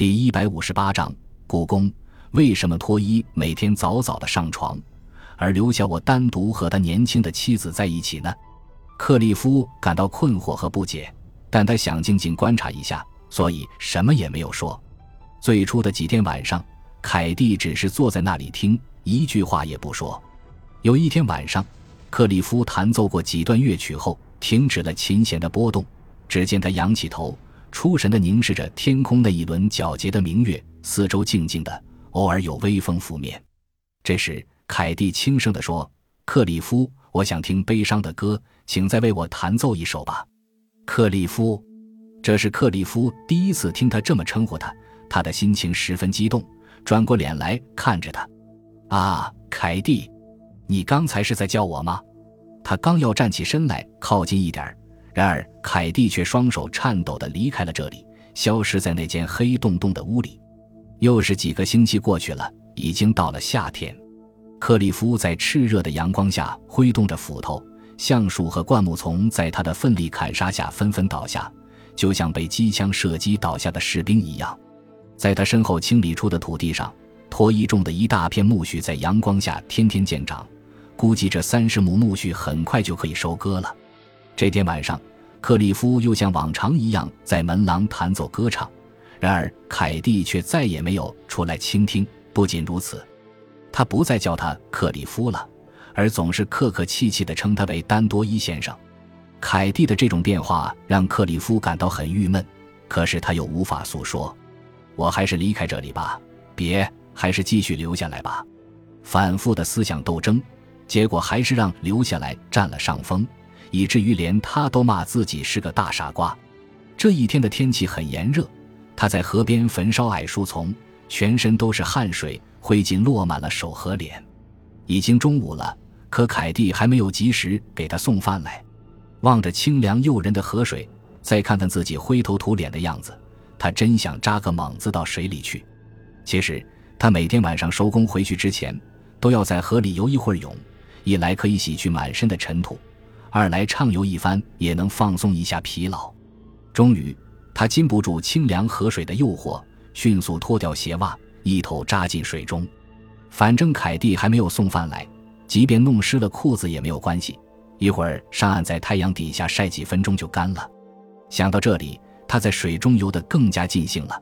第一百五十八章，故宫为什么脱衣每天早早的上床，而留下我单独和他年轻的妻子在一起呢？克利夫感到困惑和不解，但他想静静观察一下，所以什么也没有说。最初的几天晚上，凯蒂只是坐在那里听，一句话也不说。有一天晚上，克利夫弹奏过几段乐曲后，停止了琴弦的波动，只见他仰起头。出神的凝视着天空那一轮皎洁的明月，四周静静的，偶尔有微风拂面。这时，凯蒂轻声地说：“克里夫，我想听悲伤的歌，请再为我弹奏一首吧。”克里夫，这是克里夫第一次听他这么称呼他，他的心情十分激动，转过脸来看着他：“啊，凯蒂，你刚才是在叫我吗？”他刚要站起身来，靠近一点。然而，凯蒂却双手颤抖地离开了这里，消失在那间黑洞洞的屋里。又是几个星期过去了，已经到了夏天。克里夫在炽热的阳光下挥动着斧头，橡树和灌木丛在他的奋力砍杀下纷纷倒下，就像被机枪射击倒下的士兵一样。在他身后清理出的土地上，脱衣种的一大片苜蓿在阳光下天天见长，估计这三十亩苜蓿很快就可以收割了。这天晚上，克里夫又像往常一样在门廊弹奏歌唱，然而凯蒂却再也没有出来倾听。不仅如此，他不再叫他克里夫了，而总是客客气气地称他为丹多伊先生。凯蒂的这种变化让克里夫感到很郁闷，可是他又无法诉说。我还是离开这里吧，别，还是继续留下来吧。反复的思想斗争，结果还是让留下来占了上风。以至于连他都骂自己是个大傻瓜。这一天的天气很炎热，他在河边焚烧矮树丛，全身都是汗水，灰烬落满了手和脸。已经中午了，可凯蒂还没有及时给他送饭来。望着清凉诱人的河水，再看看自己灰头土脸的样子，他真想扎个猛子到水里去。其实他每天晚上收工回去之前，都要在河里游一会儿泳，一来可以洗去满身的尘土。二来畅游一番也能放松一下疲劳。终于，他禁不住清凉河水的诱惑，迅速脱掉鞋袜，一头扎进水中。反正凯蒂还没有送饭来，即便弄湿了裤子也没有关系。一会儿上岸，在太阳底下晒几分钟就干了。想到这里，他在水中游得更加尽兴了。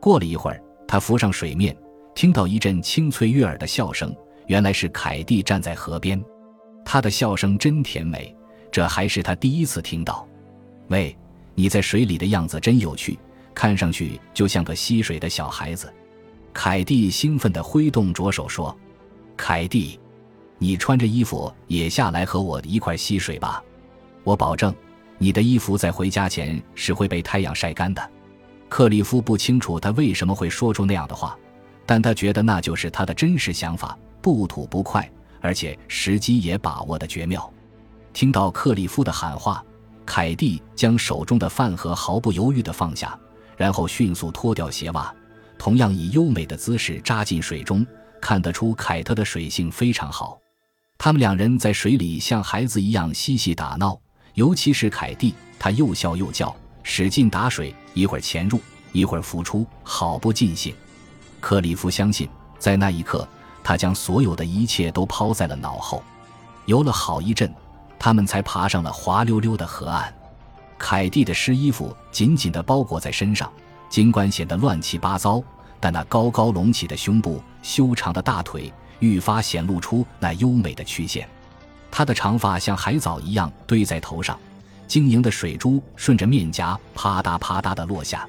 过了一会儿，他浮上水面，听到一阵清脆悦耳的笑声，原来是凯蒂站在河边。他的笑声真甜美。这还是他第一次听到。喂，你在水里的样子真有趣，看上去就像个吸水的小孩子。凯蒂兴奋地挥动着手说：“凯蒂，你穿着衣服也下来和我一块吸水吧。我保证，你的衣服在回家前是会被太阳晒干的。”克里夫不清楚他为什么会说出那样的话，但他觉得那就是他的真实想法，不吐不快，而且时机也把握的绝妙。听到克里夫的喊话，凯蒂将手中的饭盒毫不犹豫地放下，然后迅速脱掉鞋袜，同样以优美的姿势扎进水中。看得出凯特的水性非常好。他们两人在水里像孩子一样嬉戏打闹，尤其是凯蒂，她又笑又叫，使劲打水，一会儿潜入，一会儿浮出，好不尽兴。克里夫相信，在那一刻，他将所有的一切都抛在了脑后。游了好一阵。他们才爬上了滑溜溜的河岸，凯蒂的湿衣服紧紧地包裹在身上，尽管显得乱七八糟，但那高高隆起的胸部、修长的大腿愈发显露出那优美的曲线。她的长发像海藻一样堆在头上，晶莹的水珠顺着面颊啪嗒啪嗒地落下。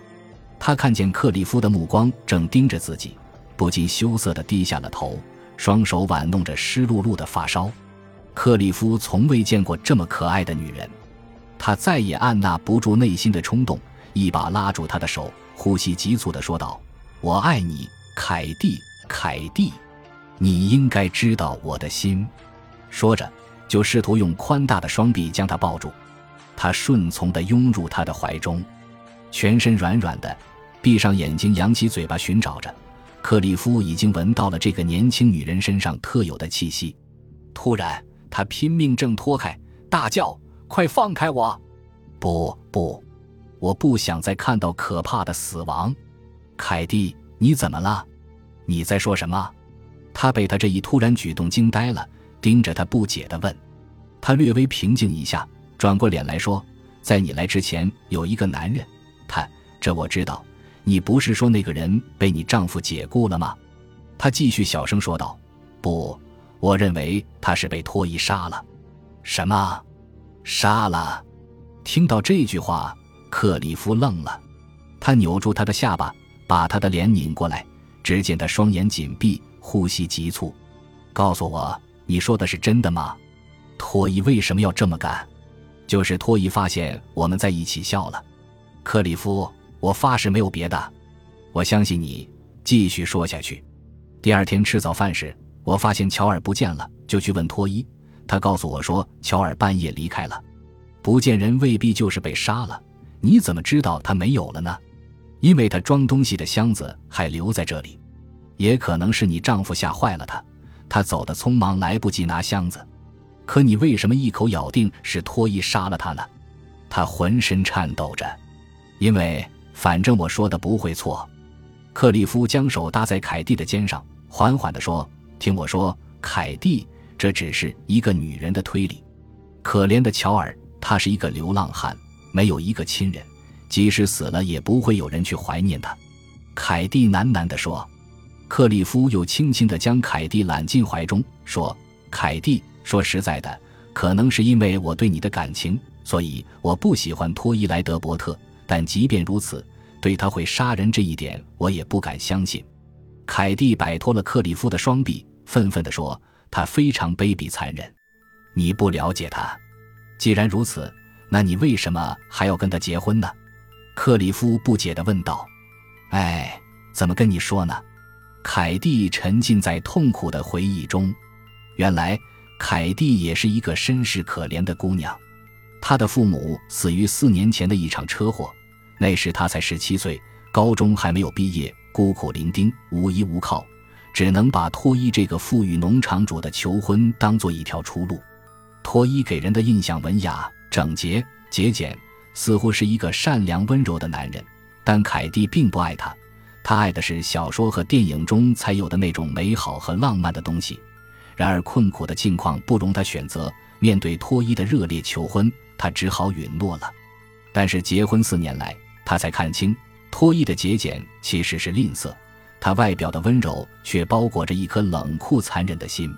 她看见克里夫的目光正盯着自己，不禁羞涩地低下了头，双手挽弄着湿漉漉的发梢。克里夫从未见过这么可爱的女人，他再也按捺不住内心的冲动，一把拉住她的手，呼吸急促地说道：“我爱你，凯蒂，凯蒂，你应该知道我的心。”说着，就试图用宽大的双臂将她抱住。他顺从地拥入她的怀中，全身软软的，闭上眼睛，扬起嘴巴寻找着。克里夫已经闻到了这个年轻女人身上特有的气息，突然。他拼命挣脱开，大叫：“快放开我！不不，我不想再看到可怕的死亡！”凯蒂，你怎么了？你在说什么？”他被他这一突然举动惊呆了，盯着他不解地问。他略微平静一下，转过脸来说：“在你来之前，有一个男人，他这我知道。你不是说那个人被你丈夫解雇了吗？”他继续小声说道：“不，我认为他是被托伊杀了。”什么？杀了？听到这句话，克里夫愣了。他扭住他的下巴，把他的脸拧过来，只见他双眼紧闭。呼吸急促，告诉我，你说的是真的吗？托伊为什么要这么干？就是托伊发现我们在一起笑了。克里夫，我发誓没有别的。我相信你，继续说下去。第二天吃早饭时，我发现乔尔不见了，就去问托伊。他告诉我说，乔尔半夜离开了。不见人未必就是被杀了。你怎么知道他没有了呢？因为他装东西的箱子还留在这里。也可能是你丈夫吓坏了他，他走的匆忙，来不及拿箱子。可你为什么一口咬定是托伊杀了他呢？他浑身颤抖着，因为反正我说的不会错。克里夫将手搭在凯蒂的肩上，缓缓地说：“听我说，凯蒂，这只是一个女人的推理。可怜的乔尔，他是一个流浪汉，没有一个亲人，即使死了，也不会有人去怀念他。”凯蒂喃喃地说。克里夫又轻轻地将凯蒂揽进怀中，说：“凯蒂，说实在的，可能是因为我对你的感情，所以我不喜欢托伊莱德伯特。但即便如此，对他会杀人这一点，我也不敢相信。”凯蒂摆脱了克里夫的双臂，愤愤地说：“他非常卑鄙残忍，你不了解他。既然如此，那你为什么还要跟他结婚呢？”克里夫不解地问道。“哎，怎么跟你说呢？”凯蒂沉浸在痛苦的回忆中。原来，凯蒂也是一个身世可怜的姑娘。她的父母死于四年前的一场车祸，那时她才十七岁，高中还没有毕业，孤苦伶仃，无依无靠，只能把托伊这个富裕农场主的求婚当做一条出路。托伊给人的印象文雅、整洁、节俭，似乎是一个善良温柔的男人，但凯蒂并不爱他。他爱的是小说和电影中才有的那种美好和浪漫的东西，然而困苦的境况不容他选择。面对托伊的热烈求婚，他只好允诺了。但是结婚四年来，他才看清托伊的节俭其实是吝啬，他外表的温柔却包裹着一颗冷酷残忍的心。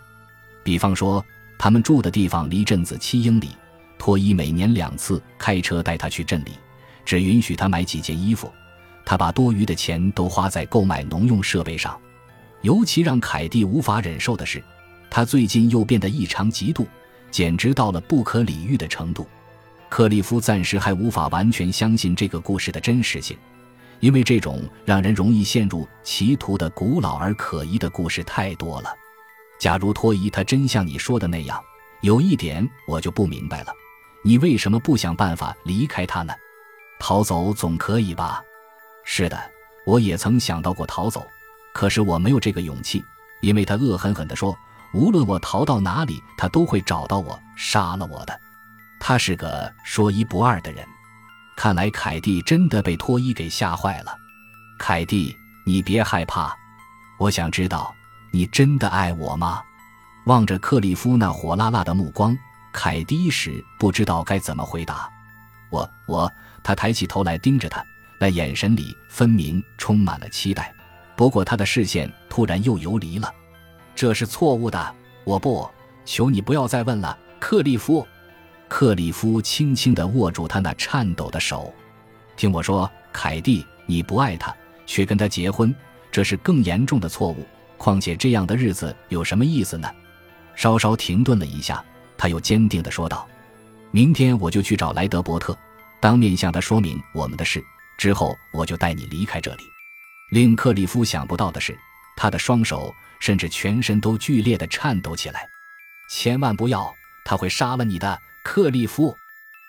比方说，他们住的地方离镇子七英里，托伊每年两次开车带他去镇里，只允许他买几件衣服。他把多余的钱都花在购买农用设备上，尤其让凯蒂无法忍受的是，他最近又变得异常嫉妒，简直到了不可理喻的程度。克利夫暂时还无法完全相信这个故事的真实性，因为这种让人容易陷入歧途的古老而可疑的故事太多了。假如托伊他真像你说的那样，有一点我就不明白了：你为什么不想办法离开他呢？逃走总可以吧？是的，我也曾想到过逃走，可是我没有这个勇气，因为他恶狠狠地说，无论我逃到哪里，他都会找到我，杀了我的。他是个说一不二的人。看来凯蒂真的被脱衣给吓坏了。凯蒂，你别害怕，我想知道，你真的爱我吗？望着克利夫那火辣辣的目光，凯蒂一时不知道该怎么回答。我我，他抬起头来盯着他。那眼神里分明充满了期待，不过他的视线突然又游离了，这是错误的。我不，求你不要再问了，克利夫。克里夫轻轻地握住他那颤抖的手，听我说，凯蒂，你不爱他，却跟他结婚，这是更严重的错误。况且这样的日子有什么意思呢？稍稍停顿了一下，他又坚定地说道：“明天我就去找莱德伯特，当面向他说明我们的事。”之后我就带你离开这里。令克里夫想不到的是，他的双手甚至全身都剧烈的颤抖起来。千万不要，他会杀了你的，克利夫！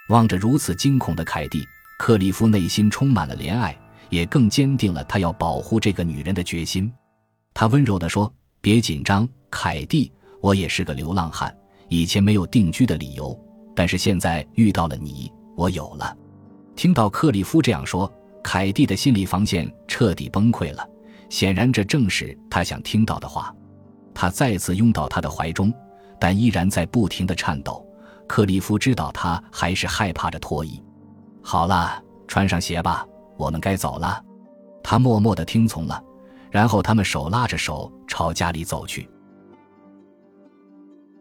望着如此惊恐的凯蒂，克利夫内心充满了怜爱，也更坚定了他要保护这个女人的决心。他温柔地说：“别紧张，凯蒂，我也是个流浪汉，以前没有定居的理由，但是现在遇到了你，我有了。”听到克里夫这样说。凯蒂的心理防线彻底崩溃了，显然这正是他想听到的话。他再次拥到他的怀中，但依然在不停的颤抖。克里夫知道他还是害怕着脱衣。好了，穿上鞋吧，我们该走了。他默默的听从了，然后他们手拉着手朝家里走去。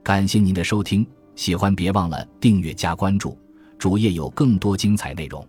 感谢您的收听，喜欢别忘了订阅加关注，主页有更多精彩内容。